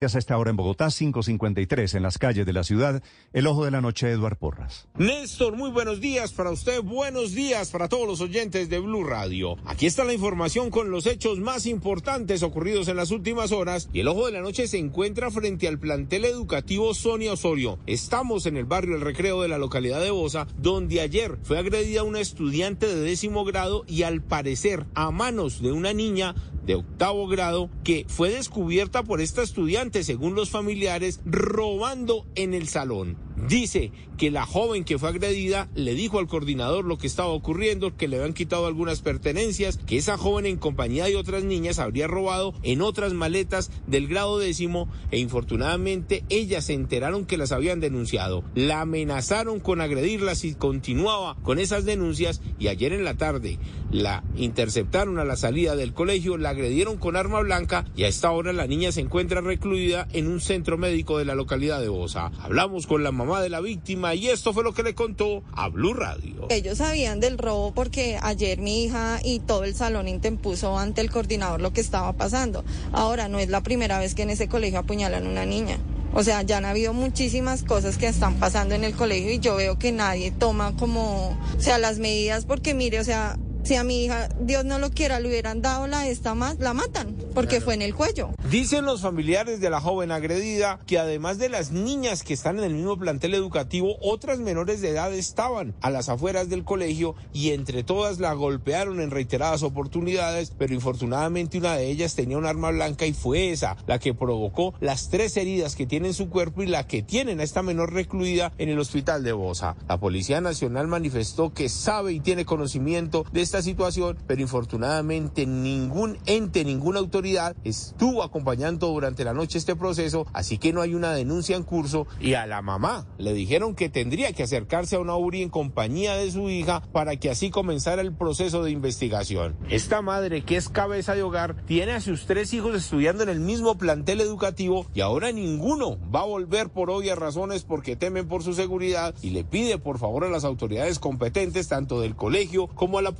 A esta hora en Bogotá, 5.53 en las calles de la ciudad, el ojo de la noche, Eduard Porras. Néstor, muy buenos días para usted, buenos días para todos los oyentes de Blue Radio. Aquí está la información con los hechos más importantes ocurridos en las últimas horas y el ojo de la noche se encuentra frente al plantel educativo Sonia Osorio. Estamos en el barrio El Recreo de la localidad de Bosa, donde ayer fue agredida una estudiante de décimo grado y al parecer a manos de una niña de octavo grado que fue descubierta por esta estudiante, según los familiares, robando en el salón. Dice que la joven que fue agredida le dijo al coordinador lo que estaba ocurriendo, que le habían quitado algunas pertenencias, que esa joven en compañía de otras niñas habría robado en otras maletas del grado décimo e infortunadamente ellas se enteraron que las habían denunciado. La amenazaron con agredirla si continuaba con esas denuncias y ayer en la tarde la interceptaron a la salida del colegio, la agredieron con arma blanca y a esta hora la niña se encuentra recluida en un centro médico de la localidad de Bosa. Hablamos con la mamá de la víctima y esto fue lo que le contó a Blue Radio. Ellos sabían del robo porque ayer mi hija y todo el salón interpuso ante el coordinador lo que estaba pasando. Ahora no es la primera vez que en ese colegio apuñalan a una niña. O sea, ya han habido muchísimas cosas que están pasando en el colegio y yo veo que nadie toma como, o sea, las medidas porque mire, o sea, si a mi hija, Dios no lo quiera, le hubieran dado la esta más, la matan, porque fue en el cuello. Dicen los familiares de la joven agredida que además de las niñas que están en el mismo plantel educativo, otras menores de edad estaban a las afueras del colegio y entre todas la golpearon en reiteradas oportunidades, pero infortunadamente una de ellas tenía un arma blanca y fue esa la que provocó las tres heridas que tiene en su cuerpo y la que tienen a esta menor recluida en el hospital de Bosa. La Policía Nacional manifestó que sabe y tiene conocimiento de esta situación, pero infortunadamente ningún ente, ninguna autoridad estuvo acompañando durante la noche este proceso, así que no hay una denuncia en curso y a la mamá le dijeron que tendría que acercarse a una URI en compañía de su hija para que así comenzara el proceso de investigación. Esta madre, que es cabeza de hogar, tiene a sus tres hijos estudiando en el mismo plantel educativo y ahora ninguno va a volver por obvias razones porque temen por su seguridad y le pide por favor a las autoridades competentes, tanto del colegio como a la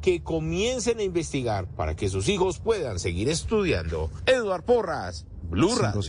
que comiencen a investigar para que sus hijos puedan seguir estudiando. Eduard Porras, Blue Radio.